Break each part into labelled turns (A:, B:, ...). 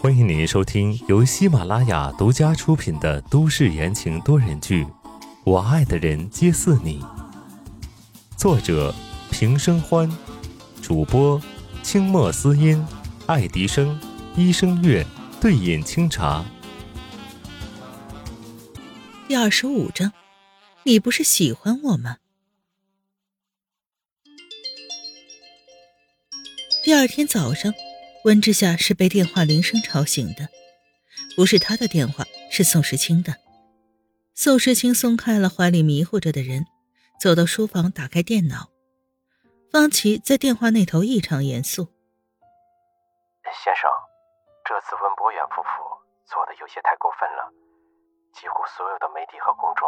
A: 欢迎您收听由喜马拉雅独家出品的都市言情多人剧《我爱的人皆似你》，作者平生欢，主播清墨思音、爱迪生、医生月、对饮清茶。
B: 第二十五章，你不是喜欢我吗？第二天早上，温之夏是被电话铃声吵醒的，不是他的电话，是宋时清的。宋时清松开了怀里迷糊着的人，走到书房，打开电脑。方琦在电话那头异常严肃：“
C: 先生，这次温博远夫妇做的有些太过分了，几乎所有的媒体和公众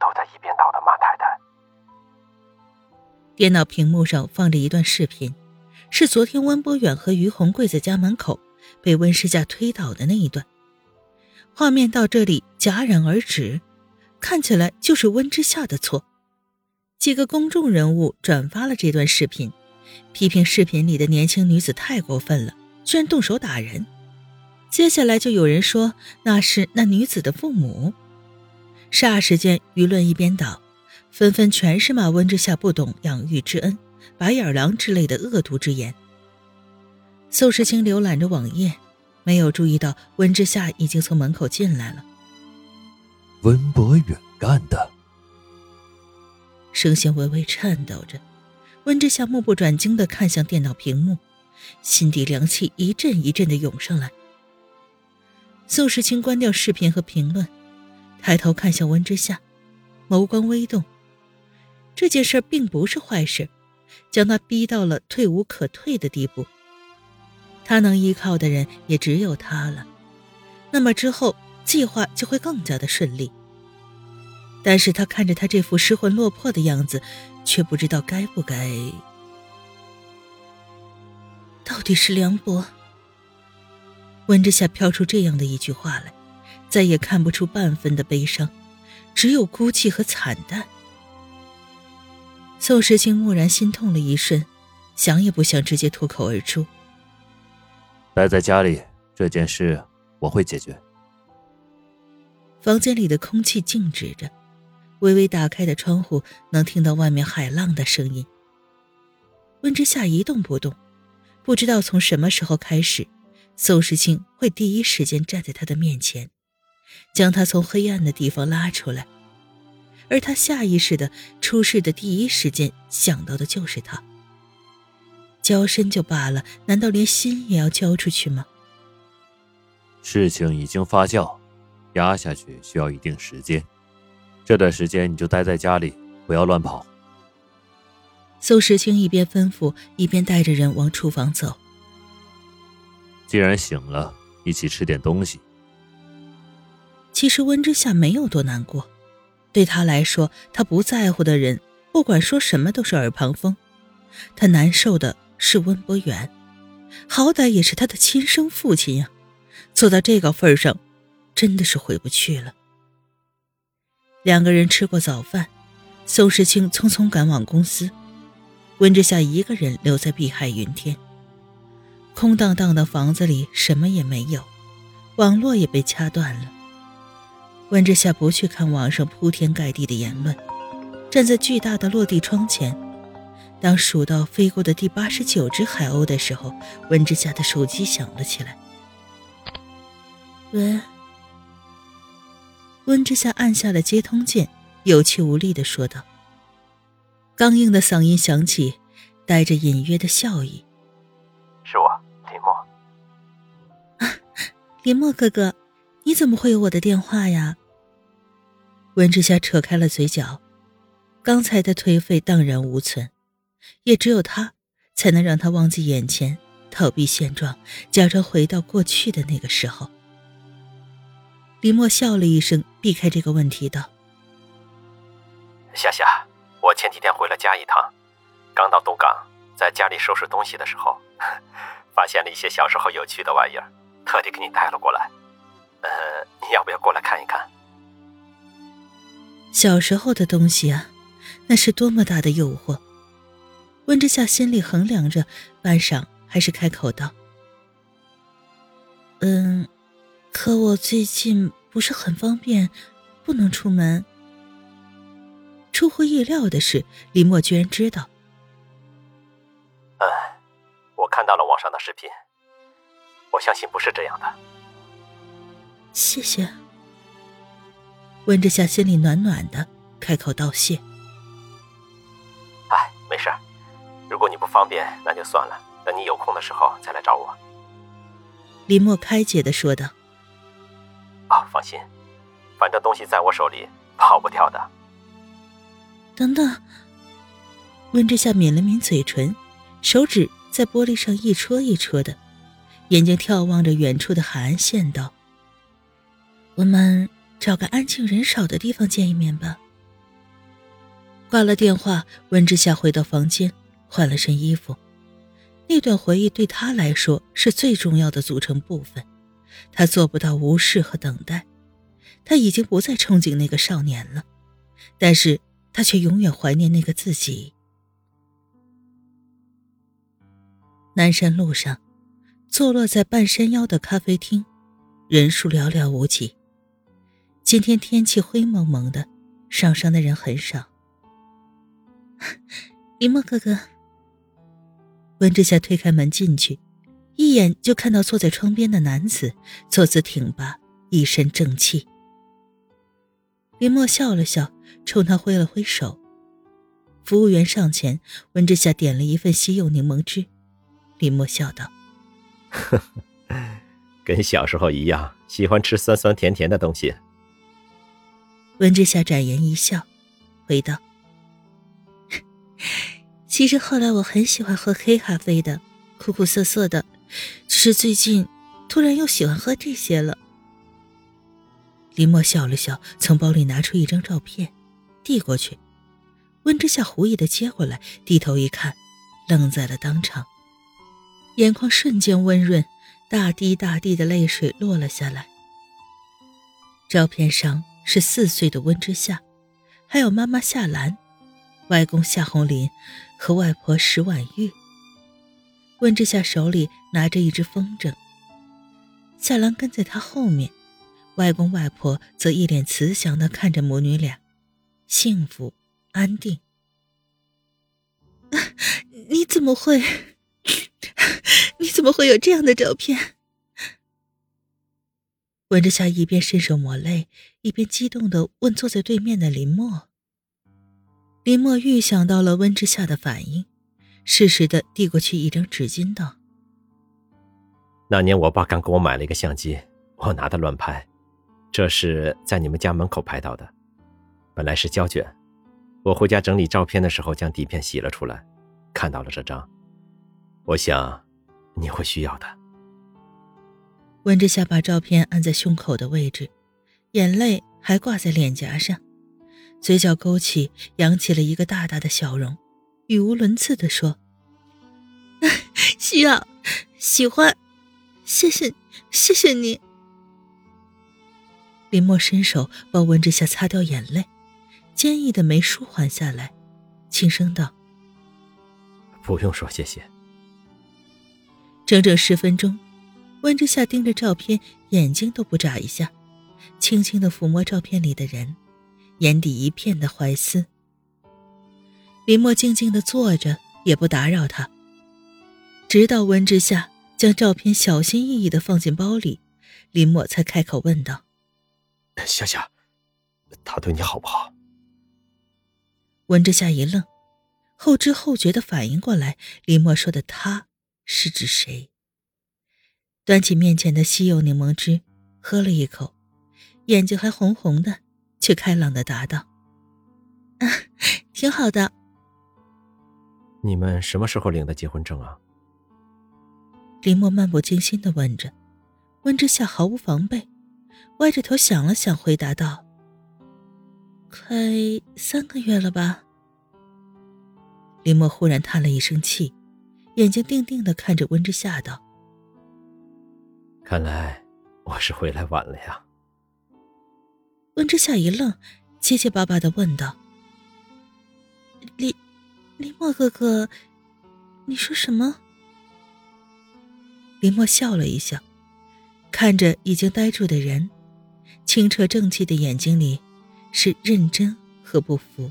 C: 都在一边倒的骂太太。”
B: 电脑屏幕上放着一段视频。是昨天温博远和于红跪在家门口，被温世家推倒的那一段。画面到这里戛然而止，看起来就是温之夏的错。几个公众人物转发了这段视频，批评视频里的年轻女子太过分了，居然动手打人。接下来就有人说那是那女子的父母。霎时间舆论一边倒，纷纷全是骂温之夏不懂养育之恩。白眼狼之类的恶毒之言。宋时清浏览着网页，没有注意到温之夏已经从门口进来了。
D: 温博远干的，
B: 声线微微颤抖着。温之夏目不转睛地看向电脑屏幕，心底凉气一阵一阵地涌上来。宋时清关掉视频和评论，抬头看向温之夏，眸光微动。这件事并不是坏事。将他逼到了退无可退的地步，他能依靠的人也只有他了。那么之后计划就会更加的顺利。但是他看着他这副失魂落魄的样子，却不知道该不该。到底是梁博。温之夏飘出这样的一句话来，再也看不出半分的悲伤，只有哭泣和惨淡。宋时清蓦然心痛了一瞬，想也不想，直接脱口而出：“
D: 待在家里，这件事我会解决。”
B: 房间里的空气静止着，微微打开的窗户能听到外面海浪的声音。温之夏一动不动，不知道从什么时候开始，宋时清会第一时间站在他的面前，将他从黑暗的地方拉出来。而他下意识的出事的第一时间想到的就是他。交身就罢了，难道连心也要交出去吗？
D: 事情已经发酵，压下去需要一定时间。这段时间你就待在家里，不要乱跑。
B: 宋时清一边吩咐，一边带着人往厨房走。
D: 既然醒了，一起吃点东西。
B: 其实温之夏没有多难过。对他来说，他不在乎的人，不管说什么都是耳旁风。他难受的是温博远，好歹也是他的亲生父亲呀。做到这个份上，真的是回不去了。两个人吃过早饭，宋时清匆匆赶往公司，温之夏一个人留在碧海云天。空荡荡的房子里什么也没有，网络也被掐断了。温之夏不去看网上铺天盖地的言论，站在巨大的落地窗前。当数到飞过的第八十九只海鸥的时候，温之夏的手机响了起来。喂。温之夏按下了接通键，有气无力的说道。刚硬的嗓音响起，带着隐约的笑意：“
C: 是我，林墨。”
B: 啊，林墨哥哥。怎么会有我的电话呀？温之夏扯开了嘴角，刚才的颓废荡然无存，也只有他才能让他忘记眼前，逃避现状，假装回到过去的那个时候。李默笑了一声，避开这个问题道：“
C: 夏夏，我前几天回了家一趟，刚到东港，在家里收拾东西的时候，发现了一些小时候有趣的玩意儿，特地给你带了过来。”呃，你要不要过来看一看？
B: 小时候的东西啊，那是多么大的诱惑！温之夏心里衡量着，半晌还是开口道：“嗯，可我最近不是很方便，不能出门。出乎意料的是，李默居然知道。
C: 嗯，我看到了网上的视频，我相信不是这样的。
B: 谢谢。温之夏心里暖暖的，开口道谢。
C: 哎，没事如果你不方便，那就算了。等你有空的时候再来找我。
B: 林墨开解的说道。
C: 哦，放心，反正东西在我手里，跑不掉的。
B: 等等。温之夏抿了抿嘴唇，手指在玻璃上一戳一戳的，眼睛眺望着远处的海岸线，道：“我们。”找个安静人少的地方见一面吧。挂了电话，温之夏回到房间，换了身衣服。那段回忆对他来说是最重要的组成部分。他做不到无视和等待，他已经不再憧憬那个少年了，但是他却永远怀念那个自己。南山路上，坐落在半山腰的咖啡厅，人数寥寥无几。今天天气灰蒙蒙的，上山的人很少。林墨哥哥，温之夏推开门进去，一眼就看到坐在窗边的男子，坐姿挺拔，一身正气。林墨笑了笑，冲他挥了挥手。服务员上前，温之夏点了一份西柚柠檬汁。林墨笑道：“
C: 呵呵，跟小时候一样，喜欢吃酸酸甜甜的东西。”
B: 温之夏展颜一笑，回道：“其实后来我很喜欢喝黑咖啡的，苦苦涩涩的，只是最近突然又喜欢喝这些了。”林墨笑了笑，从包里拿出一张照片，递过去。温之夏狐疑的接过来，低头一看，愣在了当场，眼眶瞬间温润，大滴大滴的泪水落了下来。照片上。是四岁的温之夏，还有妈妈夏兰、外公夏红林和外婆石婉玉。温之夏手里拿着一只风筝，夏兰跟在他后面，外公外婆则一脸慈祥的看着母女俩，幸福安定。你怎么会？你怎么会有这样的照片？温之夏一边伸手抹泪，一边激动的问坐在对面的林墨。林墨预想到了温之夏的反应，适时的递过去一张纸巾，道：“
C: 那年我爸刚给我买了一个相机，我拿它乱拍，这是在你们家门口拍到的，本来是胶卷，我回家整理照片的时候将底片洗了出来，看到了这张，我想你会需要的。”
B: 温之夏把照片按在胸口的位置，眼泪还挂在脸颊上，嘴角勾起，扬起了一个大大的笑容，语无伦次地说：“ 需要，喜欢，谢谢，谢谢你。”林墨伸手帮温之夏擦掉眼泪，坚毅的眉舒缓下来，轻声道：“
C: 不用说谢谢。”
B: 整整十分钟。温之夏盯着照片，眼睛都不眨一下，轻轻的抚摸照片里的人，眼底一片的怀思。林墨静静的坐着，也不打扰他。直到温之夏将照片小心翼翼的放进包里，林墨才开口问道：“
C: 夏夏，他对你好不好？”
B: 温之夏一愣，后知后觉的反应过来，林墨说的“他”是指谁。端起面前的西柚柠檬汁，喝了一口，眼睛还红红的，却开朗的答道：“啊，挺好的。”
C: 你们什么时候领的结婚证啊？
B: 林墨漫不经心的问着，温之夏毫无防备，歪着头想了想，回答道：“快三个月了吧。”林墨忽然叹了一声气，眼睛定定的看着温之夏道。
C: 看来我是回来晚了呀。
B: 温之夏一愣，结结巴巴的问道：“林，林墨哥哥，你说什么？”林墨笑了一笑，看着已经呆住的人，清澈正气的眼睛里是认真和不服。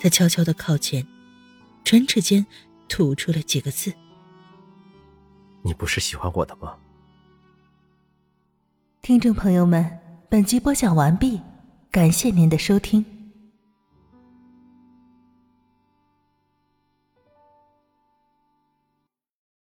B: 他悄悄的靠前，唇齿间吐出了几个字：“
C: 你不是喜欢我的吗？”
E: 听众朋友们，本集播讲完毕，感谢您的收听。